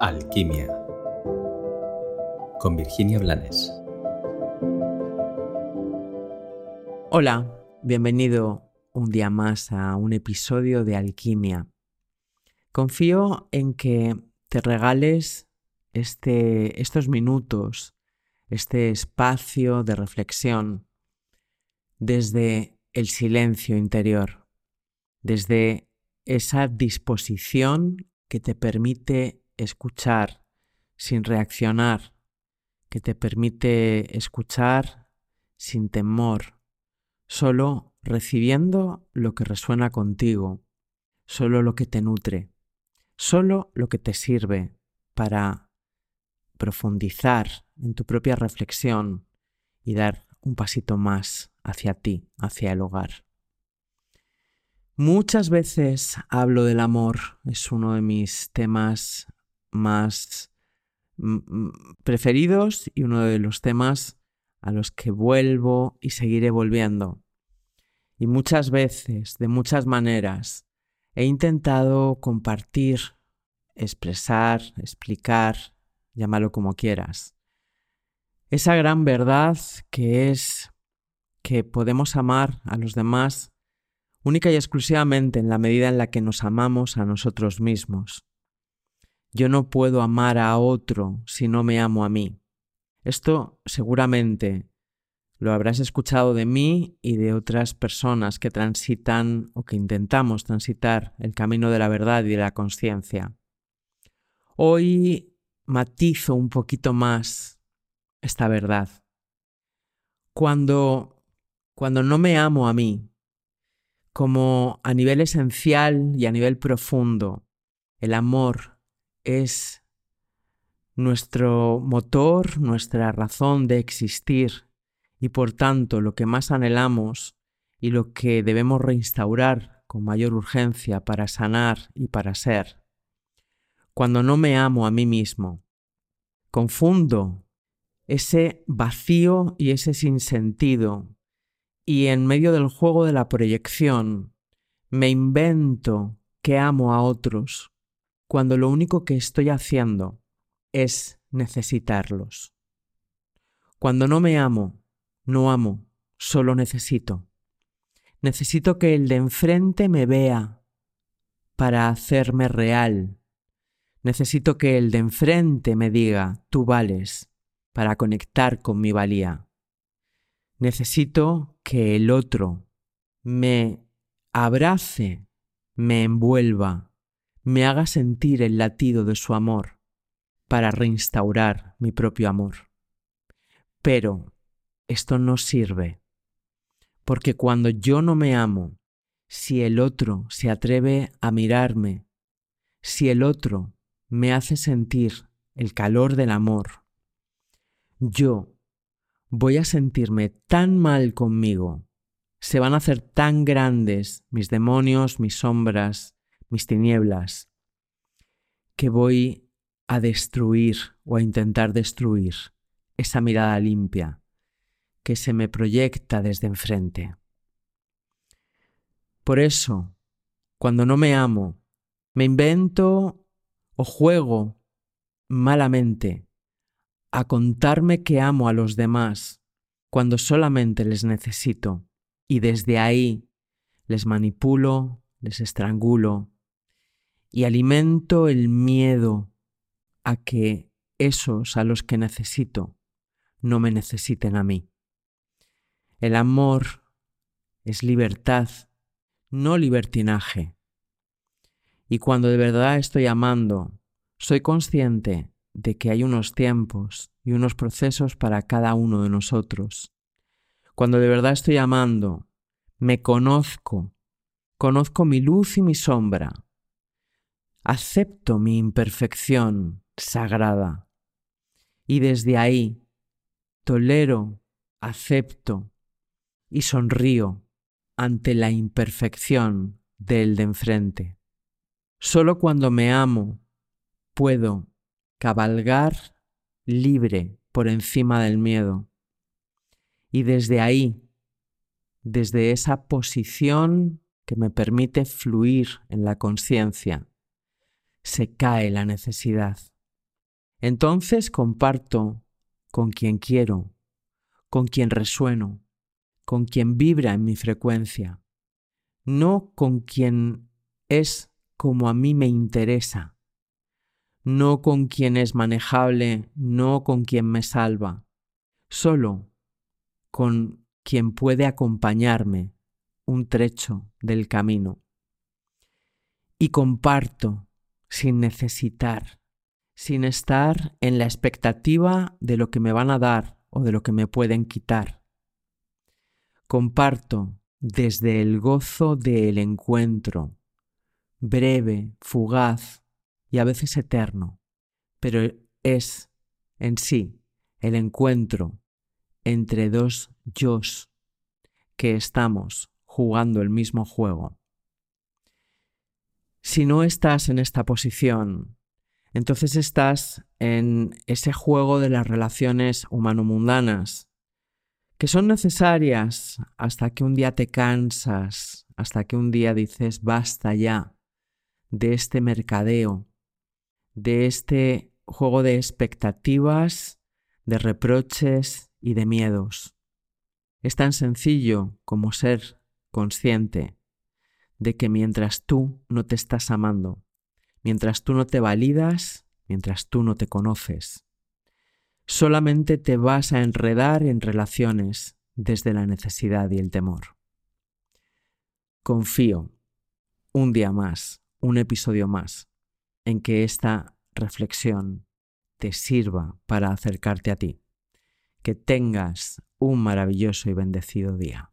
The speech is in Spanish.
Alquimia con Virginia Blanes. Hola, bienvenido un día más a un episodio de Alquimia. Confío en que te regales este, estos minutos, este espacio de reflexión desde el silencio interior, desde esa disposición que te permite escuchar sin reaccionar, que te permite escuchar sin temor, solo recibiendo lo que resuena contigo, solo lo que te nutre, solo lo que te sirve para profundizar en tu propia reflexión y dar un pasito más hacia ti, hacia el hogar. Muchas veces hablo del amor, es uno de mis temas más preferidos y uno de los temas a los que vuelvo y seguiré volviendo. Y muchas veces, de muchas maneras, he intentado compartir, expresar, explicar, llámalo como quieras, esa gran verdad que es que podemos amar a los demás única y exclusivamente en la medida en la que nos amamos a nosotros mismos. Yo no puedo amar a otro si no me amo a mí. Esto seguramente lo habrás escuchado de mí y de otras personas que transitan o que intentamos transitar el camino de la verdad y de la conciencia. Hoy matizo un poquito más esta verdad. Cuando, cuando no me amo a mí, como a nivel esencial y a nivel profundo, el amor es nuestro motor, nuestra razón de existir y por tanto lo que más anhelamos y lo que debemos reinstaurar con mayor urgencia para sanar y para ser. Cuando no me amo a mí mismo, confundo ese vacío y ese sinsentido y en medio del juego de la proyección me invento que amo a otros cuando lo único que estoy haciendo es necesitarlos. Cuando no me amo, no amo, solo necesito. Necesito que el de enfrente me vea para hacerme real. Necesito que el de enfrente me diga, tú vales, para conectar con mi valía. Necesito que el otro me abrace, me envuelva, me haga sentir el latido de su amor para reinstaurar mi propio amor. Pero esto no sirve, porque cuando yo no me amo, si el otro se atreve a mirarme, si el otro me hace sentir el calor del amor, yo voy a sentirme tan mal conmigo, se van a hacer tan grandes mis demonios, mis sombras, mis tinieblas, que voy a destruir o a intentar destruir esa mirada limpia que se me proyecta desde enfrente. Por eso, cuando no me amo, me invento o juego malamente a contarme que amo a los demás cuando solamente les necesito y desde ahí les manipulo, les estrangulo, y alimento el miedo a que esos a los que necesito no me necesiten a mí. El amor es libertad, no libertinaje. Y cuando de verdad estoy amando, soy consciente de que hay unos tiempos y unos procesos para cada uno de nosotros. Cuando de verdad estoy amando, me conozco, conozco mi luz y mi sombra, acepto mi imperfección sagrada y desde ahí tolero, acepto y sonrío ante la imperfección del de enfrente. Solo cuando me amo puedo cabalgar libre por encima del miedo. Y desde ahí, desde esa posición que me permite fluir en la conciencia, se cae la necesidad. Entonces comparto con quien quiero, con quien resueno, con quien vibra en mi frecuencia, no con quien es como a mí me interesa, no con quien es manejable, no con quien me salva, solo con quien puede acompañarme un trecho del camino. Y comparto sin necesitar, sin estar en la expectativa de lo que me van a dar o de lo que me pueden quitar. Comparto desde el gozo del encuentro, breve, fugaz y a veces eterno, pero es en sí el encuentro entre dos yos que estamos jugando el mismo juego. Si no estás en esta posición, entonces estás en ese juego de las relaciones humano-mundanas, que son necesarias hasta que un día te cansas, hasta que un día dices basta ya de este mercadeo, de este juego de expectativas, de reproches y de miedos. Es tan sencillo como ser consciente de que mientras tú no te estás amando, mientras tú no te validas, mientras tú no te conoces, solamente te vas a enredar en relaciones desde la necesidad y el temor. Confío un día más, un episodio más, en que esta reflexión te sirva para acercarte a ti. Que tengas un maravilloso y bendecido día.